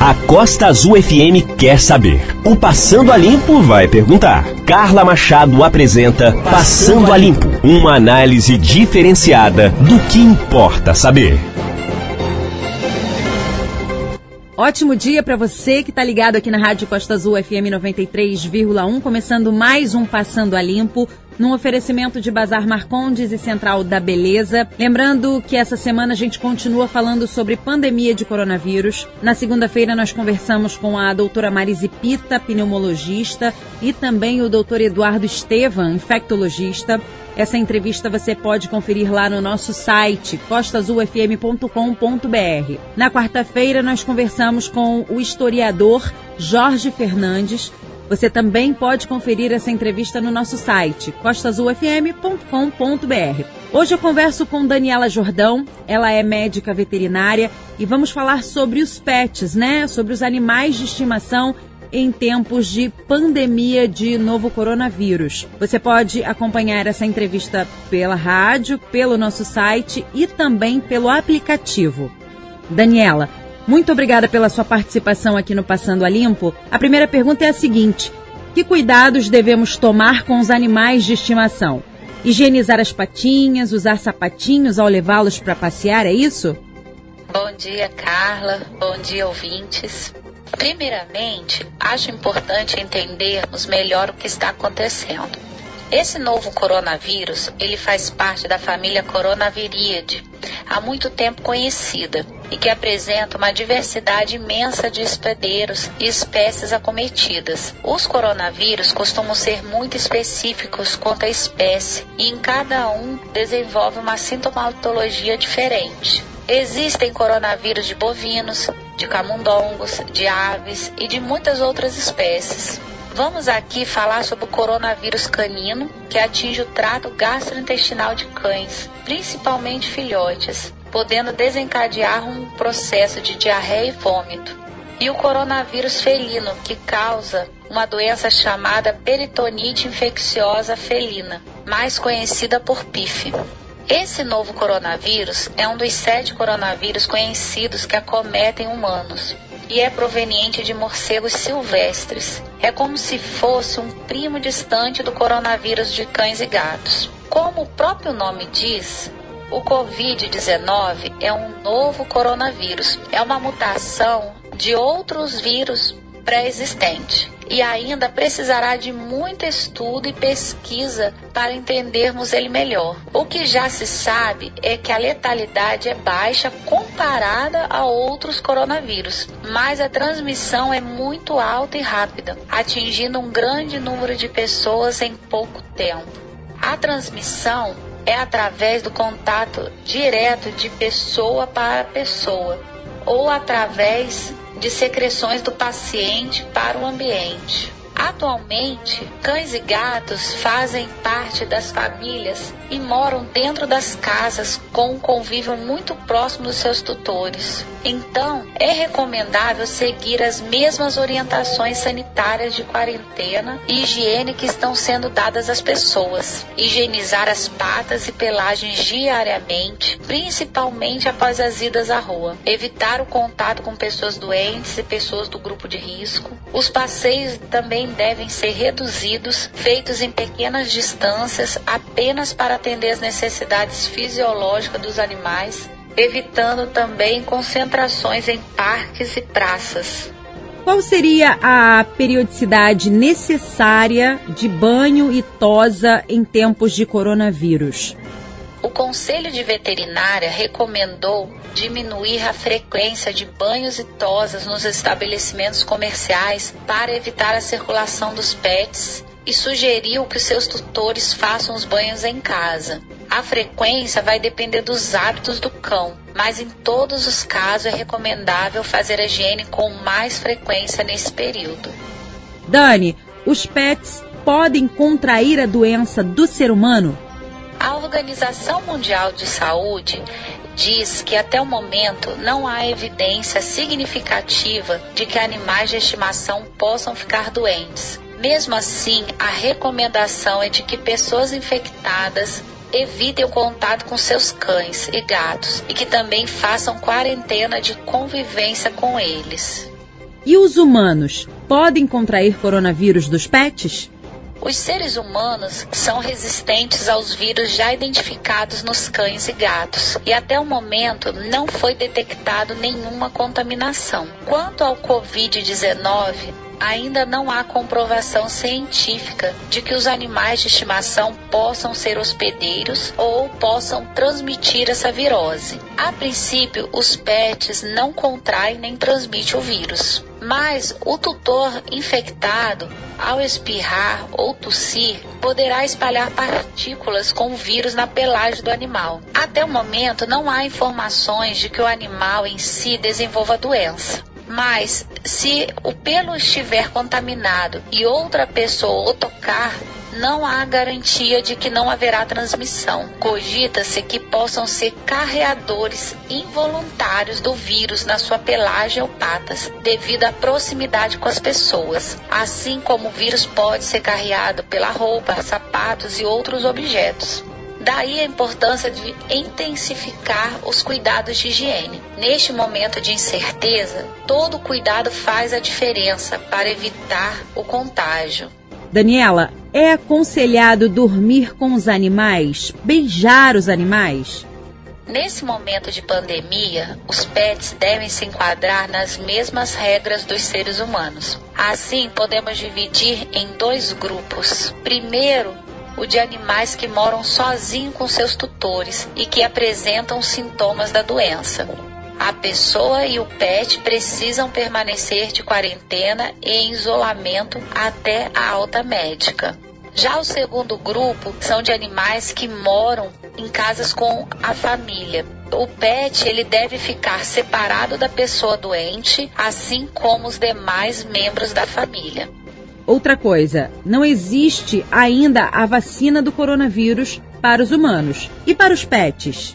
A Costa Azul FM quer saber. O Passando a Limpo vai perguntar. Carla Machado apresenta Passando a Limpo uma análise diferenciada do que importa saber. Ótimo dia para você que está ligado aqui na Rádio Costa Azul FM 93,1, começando mais um Passando a Limpo num oferecimento de Bazar Marcondes e Central da Beleza. Lembrando que essa semana a gente continua falando sobre pandemia de coronavírus. Na segunda-feira nós conversamos com a doutora Marise Pita, pneumologista, e também o doutor Eduardo Estevan, infectologista. Essa entrevista você pode conferir lá no nosso site costazulfm.com.br. Na quarta-feira nós conversamos com o historiador Jorge Fernandes, você também pode conferir essa entrevista no nosso site costazulfm.com.br. Hoje eu converso com Daniela Jordão, ela é médica veterinária e vamos falar sobre os pets, né? Sobre os animais de estimação em tempos de pandemia de novo coronavírus. Você pode acompanhar essa entrevista pela rádio, pelo nosso site e também pelo aplicativo. Daniela, muito obrigada pela sua participação aqui no Passando a Limpo. A primeira pergunta é a seguinte: que cuidados devemos tomar com os animais de estimação? Higienizar as patinhas, usar sapatinhos ao levá-los para passear, é isso? Bom dia, Carla. Bom dia, ouvintes. Primeiramente, acho importante entendermos melhor o que está acontecendo. Esse novo coronavírus, ele faz parte da família Coronaviríade, há muito tempo conhecida, e que apresenta uma diversidade imensa de hospedeiros e espécies acometidas. Os coronavírus costumam ser muito específicos quanto à espécie, e em cada um desenvolve uma sintomatologia diferente. Existem coronavírus de bovinos, de camundongos, de aves e de muitas outras espécies. Vamos aqui falar sobre o coronavírus canino, que atinge o trato gastrointestinal de cães, principalmente filhotes, podendo desencadear um processo de diarreia e vômito. E o coronavírus felino, que causa uma doença chamada peritonite infecciosa felina, mais conhecida por PIF. Esse novo coronavírus é um dos sete coronavírus conhecidos que acometem humanos e é proveniente de morcegos silvestres. É como se fosse um primo distante do coronavírus de cães e gatos. Como o próprio nome diz, o Covid-19 é um novo coronavírus, é uma mutação de outros vírus pré-existente e ainda precisará de muito estudo e pesquisa para entendermos ele melhor. O que já se sabe é que a letalidade é baixa comparada a outros coronavírus, mas a transmissão é muito alta e rápida, atingindo um grande número de pessoas em pouco tempo. A transmissão é através do contato direto de pessoa para pessoa ou através de secreções do paciente para o ambiente. Atualmente, cães e gatos fazem parte das famílias e moram dentro das casas com um convívio muito próximo dos seus tutores. Então, é recomendável seguir as mesmas orientações sanitárias de quarentena e higiene que estão sendo dadas às pessoas. Higienizar as patas e pelagens diariamente, principalmente após as idas à rua. Evitar o contato com pessoas doentes e pessoas do grupo de risco. Os passeios também devem ser reduzidos, feitos em pequenas distâncias apenas para atender as necessidades fisiológicas dos animais, evitando também concentrações em parques e praças. Qual seria a periodicidade necessária de banho e tosa em tempos de coronavírus? O Conselho de Veterinária recomendou diminuir a frequência de banhos e tosas nos estabelecimentos comerciais para evitar a circulação dos pets e sugeriu que os seus tutores façam os banhos em casa. A frequência vai depender dos hábitos do cão, mas em todos os casos é recomendável fazer a higiene com mais frequência nesse período. Dani, os pets podem contrair a doença do ser humano? A Organização Mundial de Saúde diz que até o momento não há evidência significativa de que animais de estimação possam ficar doentes. Mesmo assim, a recomendação é de que pessoas infectadas evitem o contato com seus cães e gatos e que também façam quarentena de convivência com eles. E os humanos podem contrair coronavírus dos pets? Os seres humanos são resistentes aos vírus já identificados nos cães e gatos, e até o momento não foi detectado nenhuma contaminação. Quanto ao Covid-19, ainda não há comprovação científica de que os animais de estimação possam ser hospedeiros ou possam transmitir essa virose. A princípio, os pets não contraem nem transmitem o vírus. Mas o tutor infectado, ao espirrar ou tossir, poderá espalhar partículas com o vírus na pelagem do animal. Até o momento, não há informações de que o animal em si desenvolva a doença. Mas se o pelo estiver contaminado e outra pessoa o tocar, não há garantia de que não haverá transmissão. Cogita-se que possam ser carreadores involuntários do vírus na sua pelagem ou patas, devido à proximidade com as pessoas. Assim como o vírus pode ser carreado pela roupa, sapatos e outros objetos. Daí a importância de intensificar os cuidados de higiene. Neste momento de incerteza, todo cuidado faz a diferença para evitar o contágio. Daniela, é aconselhado dormir com os animais, beijar os animais? Nesse momento de pandemia, os pets devem se enquadrar nas mesmas regras dos seres humanos. Assim, podemos dividir em dois grupos. Primeiro, o de animais que moram sozinhos com seus tutores e que apresentam sintomas da doença. A pessoa e o pet precisam permanecer de quarentena e em isolamento até a alta médica. Já o segundo grupo são de animais que moram em casas com a família. O pet ele deve ficar separado da pessoa doente, assim como os demais membros da família. Outra coisa, não existe ainda a vacina do coronavírus para os humanos. E para os pets?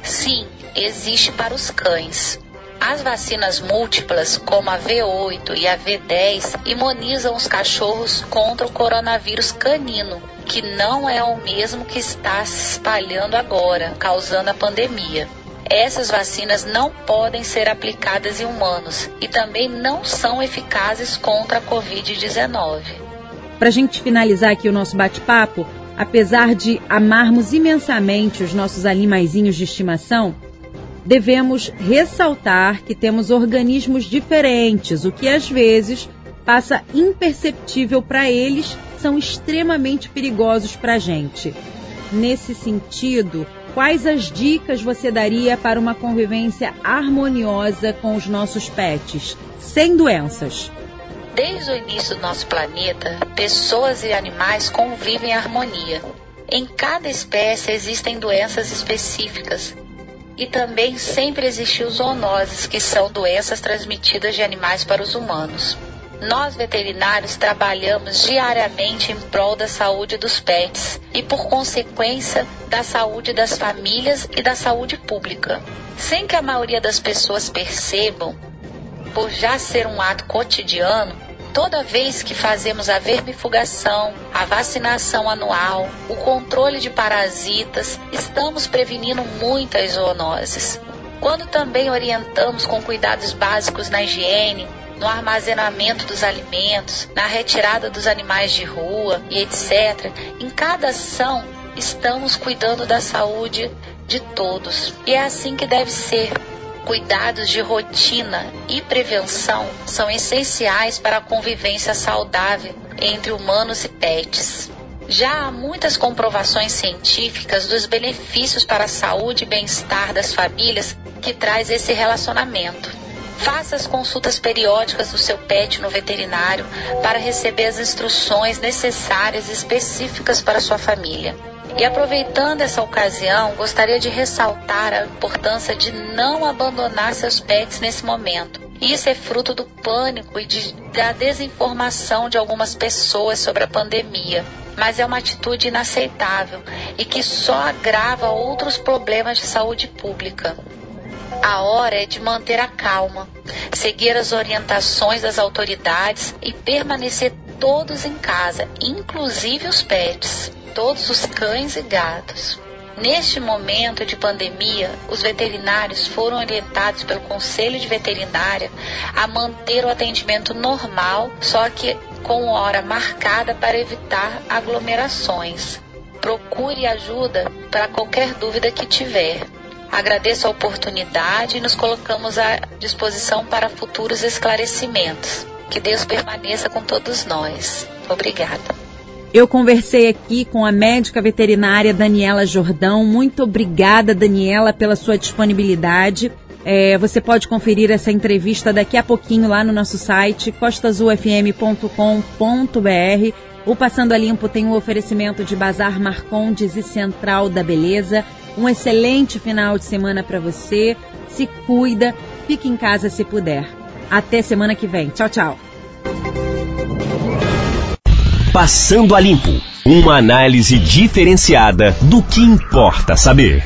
Sim, existe para os cães. As vacinas múltiplas, como a V8 e a V10, imunizam os cachorros contra o coronavírus canino, que não é o mesmo que está se espalhando agora, causando a pandemia. Essas vacinas não podem ser aplicadas em humanos e também não são eficazes contra a Covid-19. Para a gente finalizar aqui o nosso bate-papo, apesar de amarmos imensamente os nossos animaizinhos de estimação, devemos ressaltar que temos organismos diferentes, o que às vezes passa imperceptível para eles, são extremamente perigosos para a gente. Nesse sentido, quais as dicas você daria para uma convivência harmoniosa com os nossos pets, sem doenças? Desde o início do nosso planeta, pessoas e animais convivem em harmonia. Em cada espécie existem doenças específicas e também sempre existiu zoonoses, que são doenças transmitidas de animais para os humanos. Nós veterinários trabalhamos diariamente em prol da saúde dos pets e, por consequência, da saúde das famílias e da saúde pública. Sem que a maioria das pessoas percebam, por já ser um ato cotidiano, toda vez que fazemos a vermifugação, a vacinação anual, o controle de parasitas, estamos prevenindo muitas zoonoses. Quando também orientamos com cuidados básicos na higiene, no armazenamento dos alimentos, na retirada dos animais de rua e etc. Em cada ação, estamos cuidando da saúde de todos. E é assim que deve ser. Cuidados de rotina e prevenção são essenciais para a convivência saudável entre humanos e pets. Já há muitas comprovações científicas dos benefícios para a saúde e bem-estar das famílias que traz esse relacionamento. Faça as consultas periódicas do seu pet no veterinário para receber as instruções necessárias e específicas para sua família. E aproveitando essa ocasião, gostaria de ressaltar a importância de não abandonar seus pets nesse momento. Isso é fruto do pânico e de, da desinformação de algumas pessoas sobre a pandemia, mas é uma atitude inaceitável e que só agrava outros problemas de saúde pública. A hora é de manter a calma, seguir as orientações das autoridades e permanecer todos em casa, inclusive os pets, todos os cães e gatos. Neste momento de pandemia, os veterinários foram orientados pelo Conselho de Veterinária a manter o atendimento normal, só que com hora marcada para evitar aglomerações. Procure ajuda para qualquer dúvida que tiver. Agradeço a oportunidade e nos colocamos à disposição para futuros esclarecimentos. Que Deus permaneça com todos nós. Obrigada. Eu conversei aqui com a médica veterinária Daniela Jordão. Muito obrigada, Daniela, pela sua disponibilidade. É, você pode conferir essa entrevista daqui a pouquinho lá no nosso site costasufm.com.br. O Passando a Limpo tem um oferecimento de Bazar Marcondes e Central da Beleza. Um excelente final de semana para você. Se cuida, fique em casa se puder. Até semana que vem. Tchau, tchau. Passando a Limpo. Uma análise diferenciada do que importa saber.